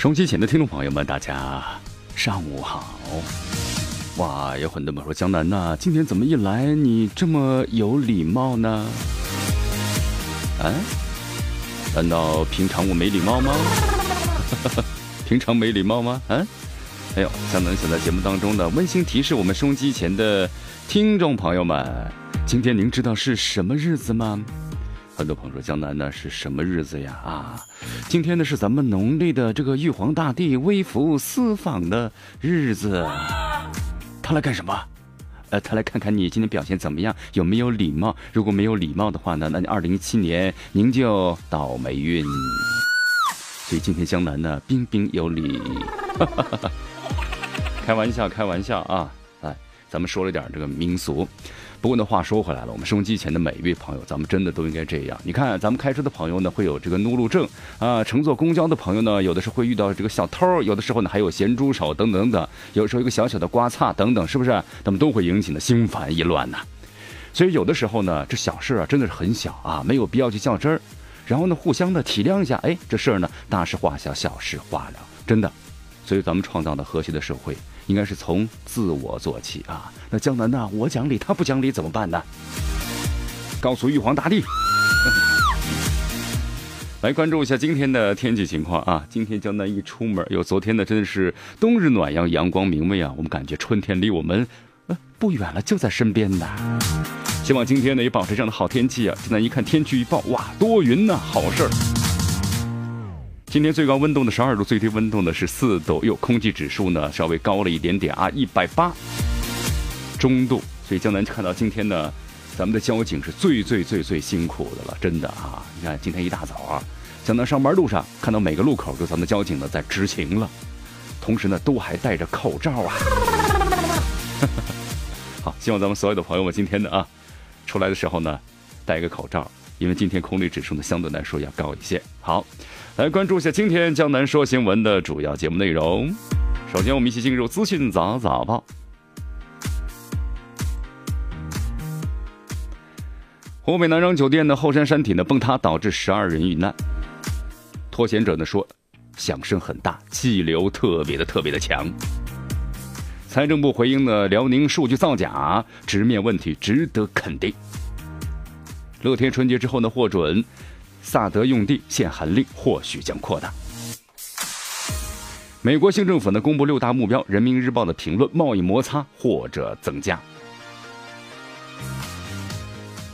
收机前的听众朋友们，大家上午好！哇，有很多朋友说江南呐，今天怎么一来你这么有礼貌呢？啊？难道平常我没礼貌吗？平常没礼貌吗？啊？哎呦，江南想在节目当中呢，温馨提示我们收机前的听众朋友们，今天您知道是什么日子吗？很多朋友说江南呢是什么日子呀？啊，今天呢是咱们农历的这个玉皇大帝微服私访的日子。他来干什么？呃，他来看看你今天表现怎么样，有没有礼貌。如果没有礼貌的话呢，那你二零一七年您就倒霉运。所以今天江南呢彬彬有礼。开玩笑，开玩笑啊！咱们说了点这个民俗。不过呢，话说回来了，我们收音机前的每一位朋友，咱们真的都应该这样。你看，咱们开车的朋友呢，会有这个怒路症啊；乘坐公交的朋友呢，有的是会遇到这个小偷，有的时候呢还有咸猪手等等等，有时候一个小小的刮擦等等，是不是？那么都会引起呢心烦意乱呢。所以有的时候呢，这小事啊真的是很小啊，没有必要去较真儿。然后呢，互相的体谅一下，哎，这事儿呢大事化小，小事化了，真的。所以咱们创造的和谐的社会。应该是从自我做起啊！那江南呢？我讲理，他不讲理怎么办呢？告诉玉皇大帝。来关注一下今天的天气情况啊！今天江南一出门，有昨天呢，真的是冬日暖阳，阳光明媚啊！我们感觉春天离我们呃不远了，就在身边呢。希望今天呢也保持这样的好天气啊！现在一看天气预报，哇，多云呐，好事儿。今天最高温度呢十二度，最低温度呢是四度，又空气指数呢稍微高了一点点啊，一百八，中度。所以江南看到今天呢，咱们的交警是最最最最辛苦的了，真的啊！你看今天一大早啊，江南上班路上看到每个路口都咱们的交警呢在执勤了，同时呢都还戴着口罩啊。好，希望咱们所有的朋友们今天呢啊，出来的时候呢戴一个口罩，因为今天空气指数呢相对来说要高一些。好。来关注一下今天江南说新闻的主要节目内容。首先，我们一起进入资讯早早报。湖北南昌酒店的后山山体呢崩塌，导致十二人遇难。脱险者呢说，响声很大，气流特别的特别的强。财政部回应呢，辽宁数据造假，直面问题值得肯定。乐天春节之后呢，获准。萨德用地限韩令或许将扩大。美国新政府呢公布六大目标，《人民日报》的评论：贸易摩擦或者增加。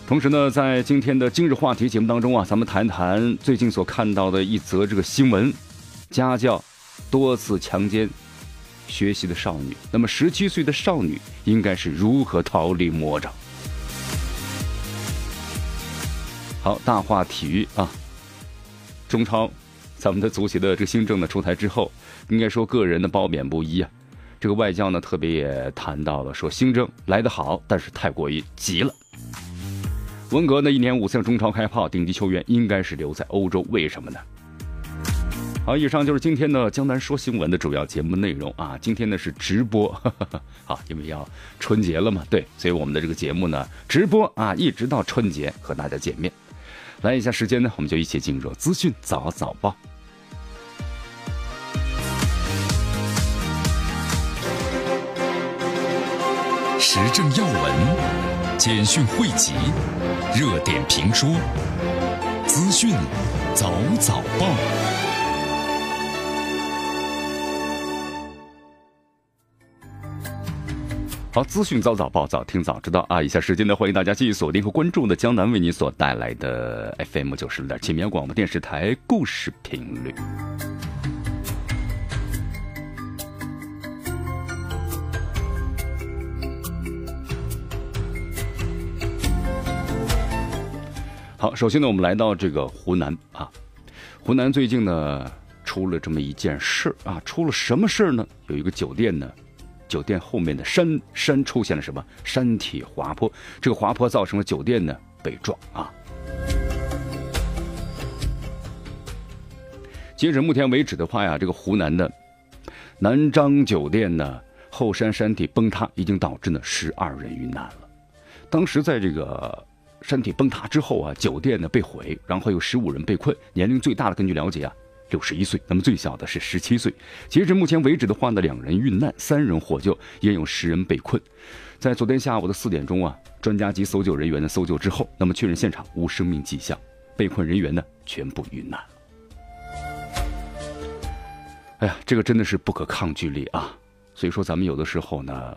同时呢，在今天的今日话题节目当中啊，咱们谈谈最近所看到的一则这个新闻：家教多次强奸学习的少女，那么十七岁的少女应该是如何逃离魔掌？好，大话体育啊！中超，咱们的足协的这个新政呢出台之后，应该说个人的褒贬不一啊。这个外教呢特别也谈到了，说新政来得好，但是太过于急了。文革呢一年五次中超开炮，顶级球员应该是留在欧洲，为什么呢？好，以上就是今天的江南说新闻的主要节目内容啊。今天呢是直播，好，因为要春节了嘛，对，所以我们的这个节目呢直播啊，一直到春节和大家见面。来一下时间呢，我们就一起进入资讯早早报，时政要闻、简讯汇集、热点评说、资讯早早报。好，资讯早早报，早听早知道啊！以下时间呢，欢迎大家继续锁定和关注的江南为您所带来的 FM 九十六点七绵阳广播电视台故事频率。好，首先呢，我们来到这个湖南啊，湖南最近呢出了这么一件事啊，出了什么事呢？有一个酒店呢，酒店后面的山山出现了什么山体滑坡，这个滑坡造成了酒店呢被撞啊。截止目前为止的话呀，这个湖南的南漳酒店呢后山山体崩塌，已经导致呢十二人遇难了。当时在这个山体崩塌之后啊，酒店呢被毁，然后有十五人被困，年龄最大的根据了解啊六十一岁，那么最小的是十七岁。截至目前为止的话呢，两人遇难，三人获救，也有十人被困。在昨天下午的四点钟啊，专家及搜救人员的搜救之后，那么确认现场无生命迹象，被困人员呢全部遇难。哎呀，这个真的是不可抗拒力啊！所以说，咱们有的时候呢，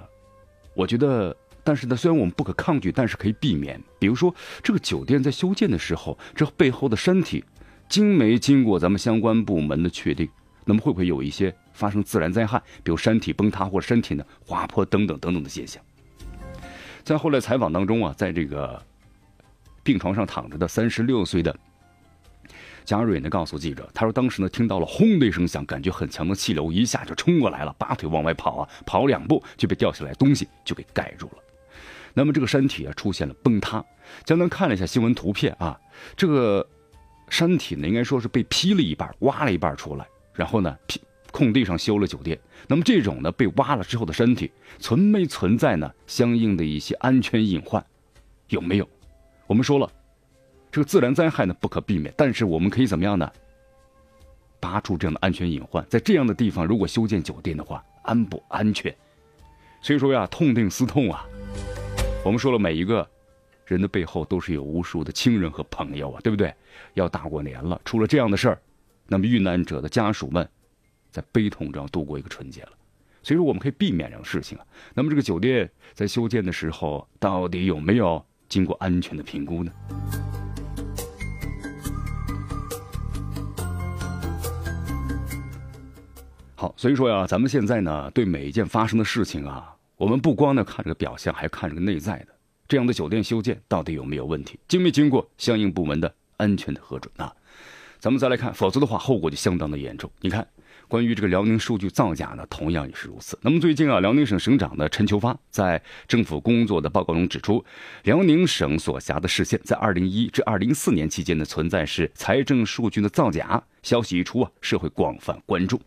我觉得，但是呢，虽然我们不可抗拒，但是可以避免。比如说，这个酒店在修建的时候，这背后的山体经没经过咱们相关部门的确定，那么会不会有一些发生自然灾害，比如山体崩塌或者山体呢滑坡等等等等的现象？在后来采访当中啊，在这个病床上躺着的三十六岁的。贾蕊呢告诉记者，他说当时呢听到了轰的一声响，感觉很强的气流一下就冲过来了，拔腿往外跑啊，跑两步就被掉下来东西就给盖住了。那么这个山体啊出现了崩塌。江南看了一下新闻图片啊，这个山体呢应该说是被劈了一半，挖了一半出来，然后呢劈空地上修了酒店。那么这种呢被挖了之后的山体存没存在呢相应的一些安全隐患，有没有？我们说了。这个自然灾害呢不可避免，但是我们可以怎么样呢？拔出这样的安全隐患，在这样的地方如果修建酒店的话，安不安全？所以说呀，痛定思痛啊。我们说了，每一个人的背后都是有无数的亲人和朋友啊，对不对？要大过年了，出了这样的事儿，那么遇难者的家属们在悲痛中度过一个春节了。所以说，我们可以避免这种事情啊。那么这个酒店在修建的时候，到底有没有经过安全的评估呢？好，所以说呀，咱们现在呢，对每一件发生的事情啊，我们不光呢看这个表象，还看这个内在的。这样的酒店修建到底有没有问题，经没经过相应部门的安全的核准啊？咱们再来看，否则的话，后果就相当的严重。你看，关于这个辽宁数据造假呢，同样也是如此。那么最近啊，辽宁省省长呢陈求发在政府工作的报告中指出，辽宁省所辖的市县在二零一至二零四年期间呢，存在是财政数据的造假。消息一出啊，社会广泛关注。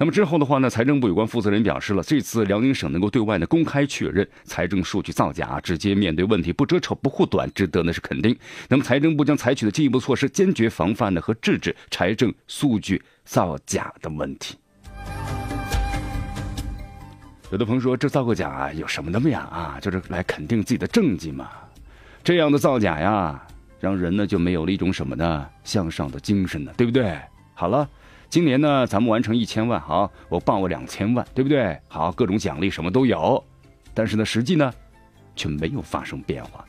那么之后的话呢，财政部有关负责人表示了，这次辽宁省能够对外呢公开确认财政数据造假，直接面对问题，不遮丑不护短，值得呢是肯定。那么财政部将采取的进一步措施，坚决防范呢和制止财政数据造假的问题。有的朋友说，这造个假有什么那么呀？啊，就是来肯定自己的政绩嘛。这样的造假呀，让人呢就没有了一种什么呢向上的精神呢，对不对？好了。今年呢，咱们完成一千万，好，我报个两千万，对不对？好，各种奖励什么都有，但是呢，实际呢，却没有发生变化。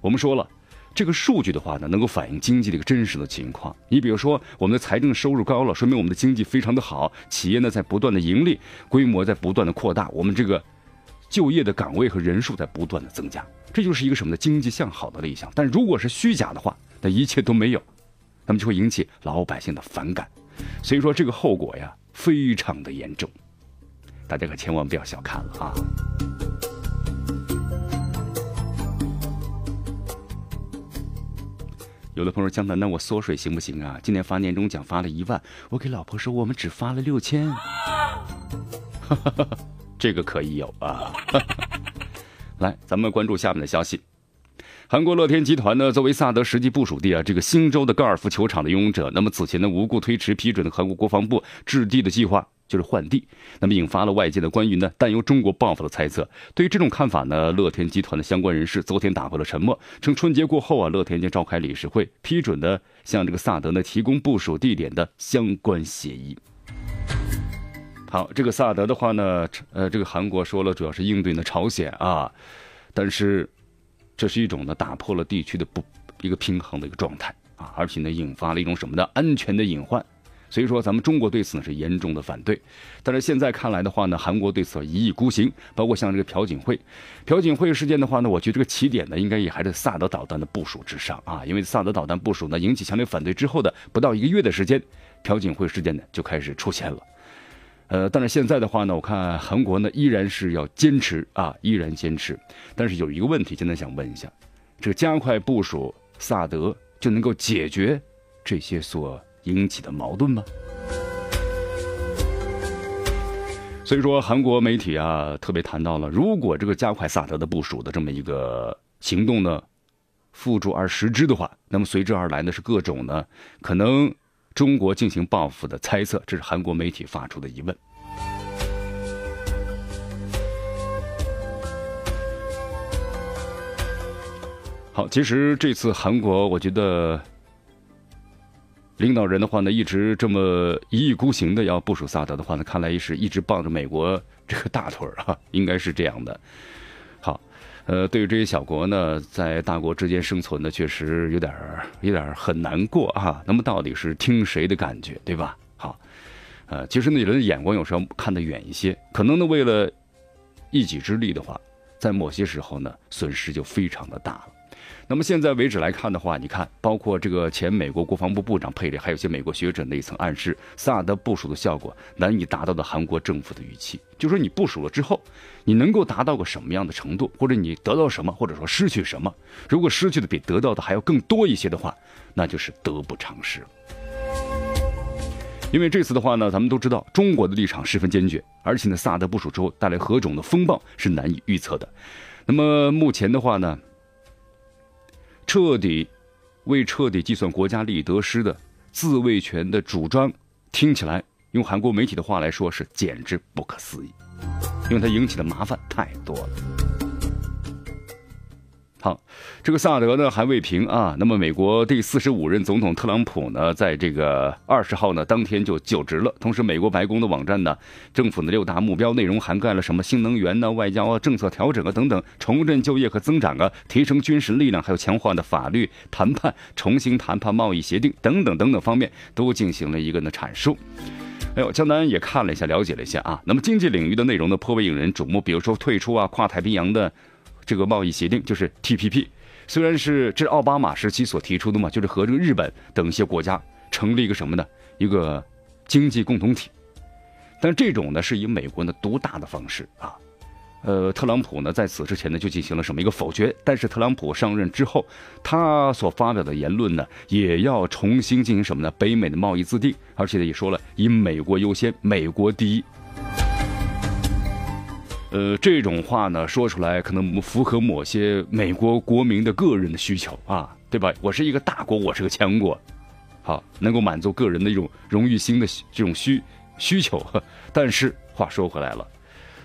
我们说了，这个数据的话呢，能够反映经济的一个真实的情况。你比如说，我们的财政收入高了，说明我们的经济非常的好，企业呢在不断的盈利，规模在不断的扩大，我们这个就业的岗位和人数在不断的增加，这就是一个什么呢？经济向好的理想。但如果是虚假的话，那一切都没有，那么就会引起老百姓的反感。所以说这个后果呀，非常的严重，大家可千万不要小看了啊！有的朋友江南，那我缩水行不行啊？今年发年终奖发了一万，我给老婆说我们只发了六千，这个可以有啊！来，咱们关注下面的消息。韩国乐天集团呢，作为萨德实际部署地啊，这个新州的高尔夫球场的拥有者，那么此前呢无故推迟批准韩国国防部置地的计划，就是换地，那么引发了外界的关于呢担忧中国报复的猜测。对于这种看法呢，乐天集团的相关人士昨天打破了沉默，称春节过后啊，乐天将召开理事会，批准的向这个萨德呢提供部署地点的相关协议。好，这个萨德的话呢，呃，这个韩国说了，主要是应对呢朝鲜啊，但是。这是一种呢打破了地区的不一个平衡的一个状态啊，而且呢引发了一种什么呢安全的隐患，所以说咱们中国对此呢是严重的反对。但是现在看来的话呢，韩国对此一意孤行，包括像这个朴槿惠，朴槿惠事件的话呢，我觉得这个起点呢应该也还是萨德导弹的部署之上啊，因为萨德导弹部署呢引起强烈反对之后的不到一个月的时间，朴槿惠事件呢就开始出现了。呃，但是现在的话呢，我看韩国呢依然是要坚持啊，依然坚持。但是有一个问题，现在想问一下，这个加快部署萨德就能够解决这些所引起的矛盾吗？所以说，韩国媒体啊特别谈到了，如果这个加快萨德的部署的这么一个行动呢，付诸而实之的话，那么随之而来呢是各种呢可能。中国进行报复的猜测，这是韩国媒体发出的疑问。好，其实这次韩国，我觉得领导人的话呢，一直这么一意孤行的要部署萨德的话呢，看来是一直抱着美国这个大腿啊，应该是这样的。呃，对于这些小国呢，在大国之间生存呢，确实有点有点很难过啊。那么到底是听谁的感觉，对吧？好，呃，其实呢，人的眼光有时候看得远一些，可能呢，为了一己之力的话，在某些时候呢，损失就非常的大了。那么现在为止来看的话，你看，包括这个前美国国防部部长佩里，还有些美国学者那一层暗示，萨德部署的效果难以达到的韩国政府的预期，就说你部署了之后，你能够达到个什么样的程度，或者你得到什么，或者说失去什么？如果失去的比得到的还要更多一些的话，那就是得不偿失。因为这次的话呢，咱们都知道中国的立场十分坚决，而且呢，萨德部署之后带来何种的风暴是难以预测的。那么目前的话呢？彻底为彻底计算国家利益得失的自卫权的主张，听起来用韩国媒体的话来说是简直不可思议，因为它引起的麻烦太多了。好，这个萨德呢还未平啊。那么，美国第四十五任总统特朗普呢，在这个二十号呢当天就就职了。同时，美国白宫的网站呢，政府的六大目标内容涵盖了什么新能源呢、外交啊、政策调整啊等等，重振就业和增长啊，提升军事力量，还有强化的法律谈判、重新谈判贸易协定等等等等方面，都进行了一个呢阐述。哎呦，江南也看了一下，了解了一下啊。那么，经济领域的内容呢，颇为引人瞩目，比如说退出啊跨太平洋的。这个贸易协定就是 TPP，虽然是这是奥巴马时期所提出的嘛，就是和这个日本等一些国家成立一个什么呢？一个经济共同体。但这种呢是以美国呢独大的方式啊。呃，特朗普呢在此之前呢就进行了什么一个否决？但是特朗普上任之后，他所发表的言论呢也要重新进行什么呢？北美的贸易自定，而且呢也说了以美国优先，美国第一。呃，这种话呢说出来可能符合某些美国国民的个人的需求啊，对吧？我是一个大国，我是个强国，好，能够满足个人的一种荣誉心的这种需需求。但是话说回来了，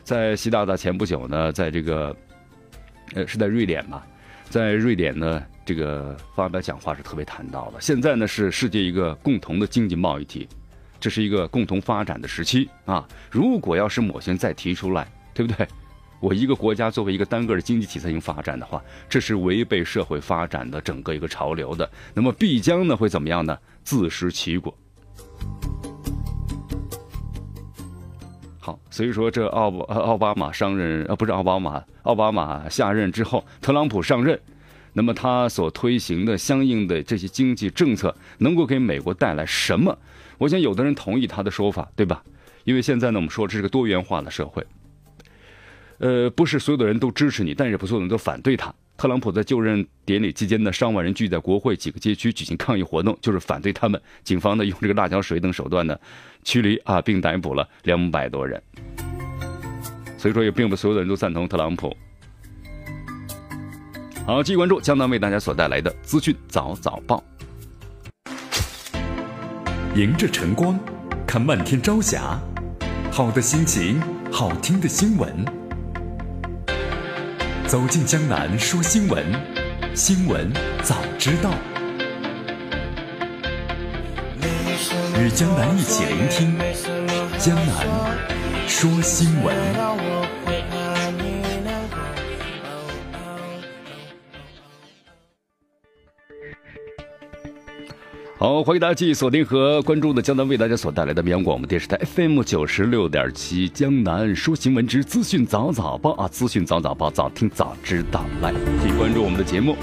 在习大大前不久呢，在这个呃是在瑞典嘛，在瑞典呢这个发表讲话是特别谈到了，现在呢是世界一个共同的经济贸易体，这是一个共同发展的时期啊。如果要是某些人再提出来，对不对？我一个国家作为一个单个的经济体进行发展的话，这是违背社会发展的整个一个潮流的。那么必将呢会怎么样呢？自食其果。好，所以说这奥奥巴马上任啊，不是奥巴马，奥巴马下任之后，特朗普上任，那么他所推行的相应的这些经济政策，能够给美国带来什么？我想有的人同意他的说法，对吧？因为现在呢，我们说这是个多元化的社会。呃，不是所有的人都支持你，但是不是所有人都反对他。特朗普在就任典礼期间呢，上万人聚在国会几个街区举行抗议活动，就是反对他们。警方呢用这个辣椒水等手段呢驱离啊，并逮捕了两百多人。所以说，也并不所有的人都赞同特朗普。好，继续关注江南为大家所带来的资讯早早报。迎着晨光，看漫天朝霞，好的心情，好听的新闻。走进江南说新闻，新闻早知道。与江南一起聆听江南说新闻。好，欢迎大家继续锁定和关注的江南为大家所带来的绵阳广播电视台 FM 九十六点七江南说新闻之资讯早早报啊，资讯早早报，早听早知道。来，继续关注我们的节目。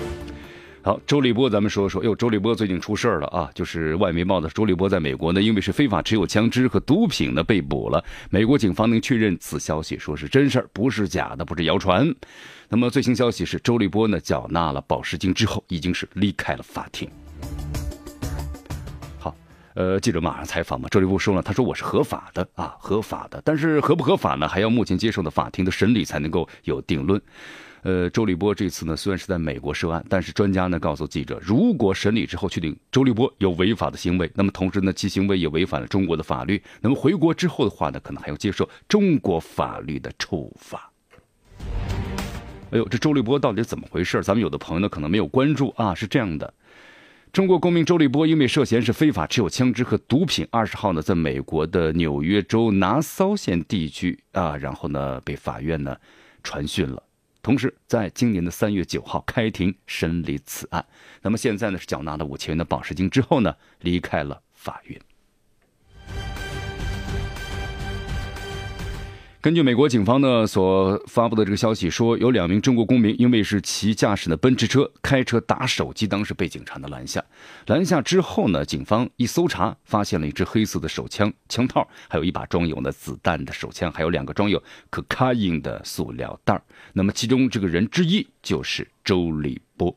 好，周立波，咱们说说，哟，周立波最近出事儿了啊！就是外媒报的，周立波在美国呢，因为是非法持有枪支和毒品呢，被捕了。美国警方能确认此消息，说是真事儿，不是假的，不是谣传。那么最新消息是，周立波呢缴纳了保释金之后，已经是离开了法庭。呃，记者马上采访嘛，周立波说了，他说我是合法的啊，合法的，但是合不合法呢，还要目前接受的法庭的审理才能够有定论。呃，周立波这次呢虽然是在美国涉案，但是专家呢告诉记者，如果审理之后确定周立波有违法的行为，那么同时呢其行为也违反了中国的法律，那么回国之后的话呢，可能还要接受中国法律的处罚。哎呦，这周立波到底怎么回事？咱们有的朋友呢可能没有关注啊，是这样的。中国公民周立波因为涉嫌是非法持有枪支和毒品，二十号呢，在美国的纽约州拿骚县地区啊，然后呢被法院呢传讯了，同时在今年的三月九号开庭审理此案。那么现在呢是缴纳了五千元的保释金之后呢，离开了法院。根据美国警方呢所发布的这个消息说，有两名中国公民因为是骑驾驶的奔驰车开车打手机，当时被警察呢拦下。拦下之后呢，警方一搜查，发现了一支黑色的手枪枪套，还有一把装有呢子弹的手枪，还有两个装有可卡因的塑料袋那么其中这个人之一就是周立波。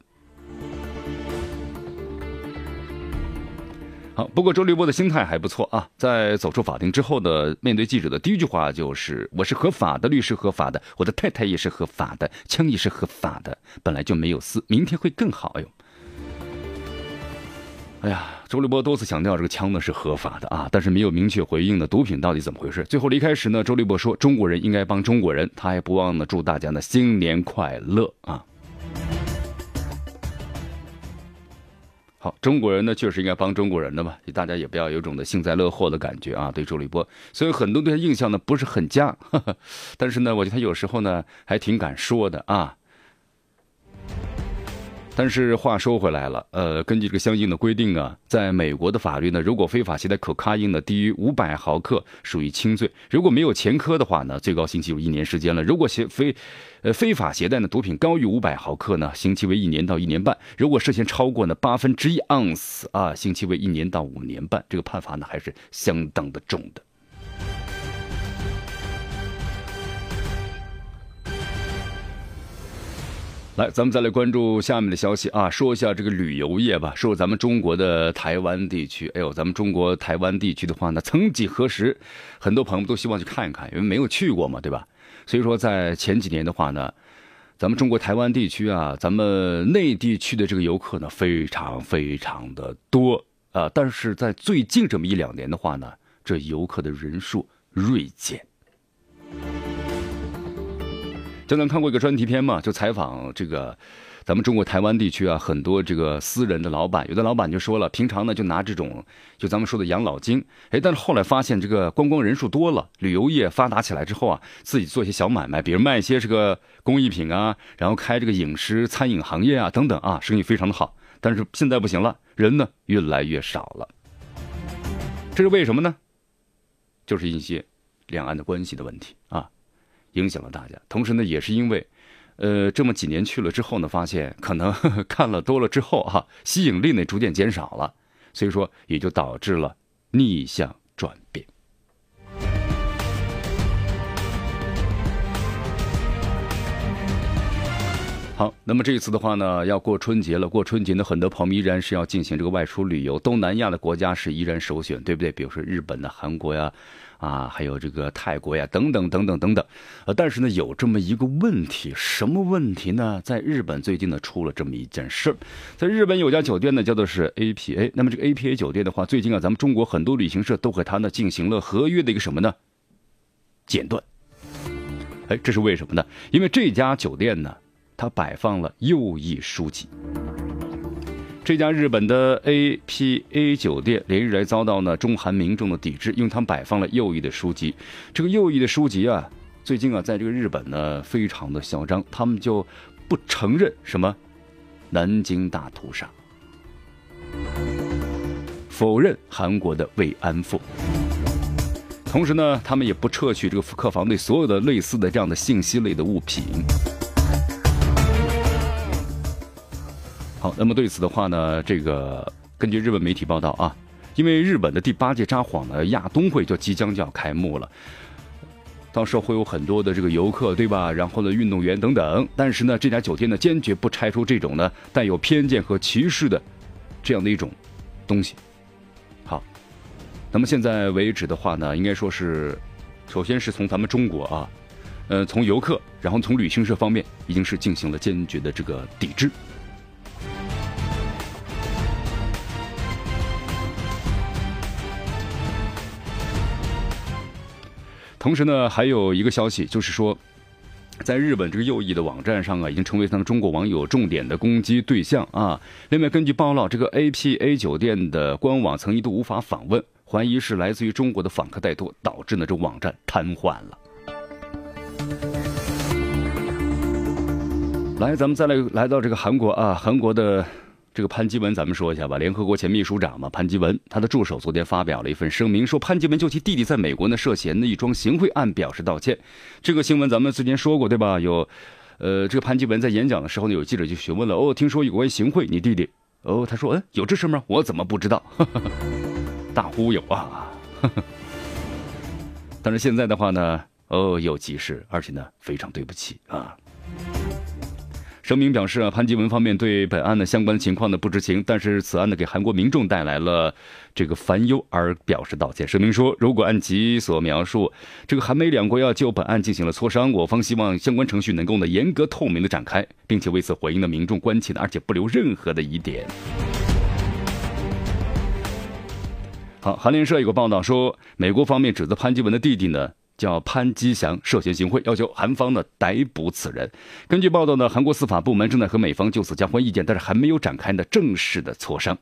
好，不过周立波的心态还不错啊。在走出法庭之后呢，面对记者的第一句话就是：“我是合法的，律师合法的，我的太太也是合法的，枪也是合法的，本来就没有事，明天会更好。”哎呦，哎呀，周立波多次强调这个枪呢是合法的啊，但是没有明确回应呢，毒品到底怎么回事？最后离开时呢，周立波说：“中国人应该帮中国人。”他还不忘呢祝大家呢新年快乐啊。好，中国人呢，确实应该帮中国人的嘛，大家也不要有种的幸灾乐祸的感觉啊。对周立波，所以很多对他印象呢不是很佳，但是呢，我觉得他有时候呢还挺敢说的啊。但是话说回来了，呃，根据这个相应的规定啊，在美国的法律呢，如果非法携带可卡因呢低于五百毫克，属于轻罪；如果没有前科的话呢，最高刑期有一年时间了；如果携非，呃，非法携带的毒品高于五百毫克呢，刑期为一年到一年半；如果涉嫌超过呢八分之一盎司啊，刑期为一年到五年半。这个判罚呢还是相当的重的。来，咱们再来关注下面的消息啊，说一下这个旅游业吧。说咱们中国的台湾地区，哎呦，咱们中国台湾地区的话呢，曾几何时，很多朋友都希望去看一看，因为没有去过嘛，对吧？所以说，在前几年的话呢，咱们中国台湾地区啊，咱们内地区的这个游客呢，非常非常的多啊。但是在最近这么一两年的话呢，这游客的人数锐减。江南看过一个专题片嘛，就采访这个咱们中国台湾地区啊，很多这个私人的老板，有的老板就说了，平常呢就拿这种就咱们说的养老金，哎，但是后来发现这个观光人数多了，旅游业发达起来之后啊，自己做一些小买卖，比如卖一些这个工艺品啊，然后开这个饮食餐饮行业啊等等啊，生意非常的好。但是现在不行了，人呢越来越少了，这是为什么呢？就是一些两岸的关系的问题啊。影响了大家，同时呢，也是因为，呃，这么几年去了之后呢，发现可能 看了多了之后哈，吸引力呢逐渐减少了，所以说也就导致了逆向好，那么这一次的话呢，要过春节了，过春节呢，很多朋友依然是要进行这个外出旅游，东南亚的国家是依然首选，对不对？比如说日本的、韩国呀。啊，还有这个泰国呀，等等等等等等，呃，但是呢，有这么一个问题，什么问题呢？在日本最近呢出了这么一件事儿，在日本有家酒店呢，叫做是 APA，那么这个 APA 酒店的话，最近啊，咱们中国很多旅行社都和他呢进行了合约的一个什么呢？剪断。哎，这是为什么呢？因为这家酒店呢，他摆放了右翼书籍。这家日本的 APA 酒店连日来遭到呢中韩民众的抵制，因为他们摆放了右翼的书籍。这个右翼的书籍啊，最近啊，在这个日本呢，非常的嚣张，他们就不承认什么南京大屠杀。否认韩国的慰安妇。同时呢，他们也不撤去这个客房内所有的类似的这样的信息类的物品。那么对此的话呢，这个根据日本媒体报道啊，因为日本的第八届札幌的亚冬会就即将就要开幕了，到时候会有很多的这个游客，对吧？然后呢，运动员等等。但是呢，这家酒店呢，坚决不拆出这种呢带有偏见和歧视的这样的一种东西。好那么现在为止的话呢，应该说是，首先是从咱们中国啊，呃，从游客，然后从旅行社方面，已经是进行了坚决的这个抵制。同时呢，还有一个消息，就是说。在日本这个右翼的网站上啊，已经成为他们中国网友重点的攻击对象啊。另外，根据爆料，这个 APA 酒店的官网曾一度无法访问，怀疑是来自于中国的访客太多，导致呢这网站瘫痪了。来，咱们再来来到这个韩国啊，韩国的。这个潘基文，咱们说一下吧。联合国前秘书长嘛，潘基文，他的助手昨天发表了一份声明，说潘基文就其弟弟在美国呢涉嫌的一桩行贿案表示道歉。这个新闻咱们之前说过，对吧？有，呃，这个潘基文在演讲的时候呢，有记者就询问了，哦，听说有关行贿，你弟弟？哦，他说，嗯，有这事吗？我怎么不知道？大忽悠啊！但是现在的话呢，哦，有急事，而且呢，非常对不起啊。声明表示啊，潘基文方面对本案的相关情况呢不知情，但是此案呢给韩国民众带来了这个烦忧而表示道歉。声明说，如果按其所描述，这个韩美两国要就本案进行了磋商，我方希望相关程序能够呢严格透明的展开，并且为此回应了民众关切的，而且不留任何的疑点。好，韩联社有个报道说，美国方面指责潘基文的弟弟呢。叫潘基祥涉嫌行贿，要求韩方呢逮捕此人。根据报道呢，韩国司法部门正在和美方就此交换意见，但是还没有展开呢正式的磋商。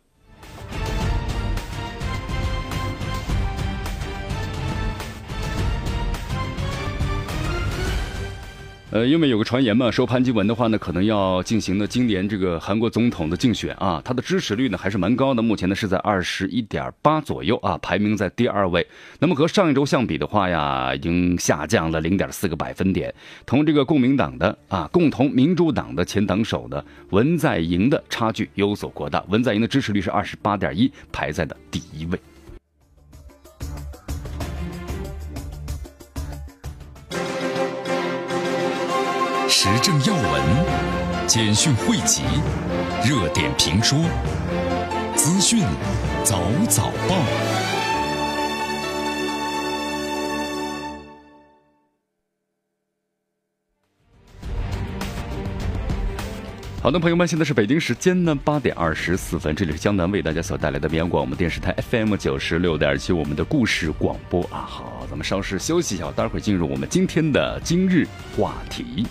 呃，因为有个传言嘛，说潘基文的话呢，可能要进行呢今年这个韩国总统的竞选啊，他的支持率呢还是蛮高的，目前呢是在二十一点八左右啊，排名在第二位。那么和上一周相比的话呀，已经下降了零点四个百分点，同这个共民党的啊，共同民主党的前党首的文在寅的差距有所扩大，文在寅的支持率是二十八点一，排在的第一位。时政要闻、简讯汇集、热点评说、资讯早早报。好的，朋友们，现在是北京时间呢八点二十四分，这里是江南为大家所带来的绵阳广播电视台 FM 九十六点七，我们的故事广播啊。好，咱们稍事休息一下，待会儿进入我们今天的今日话题。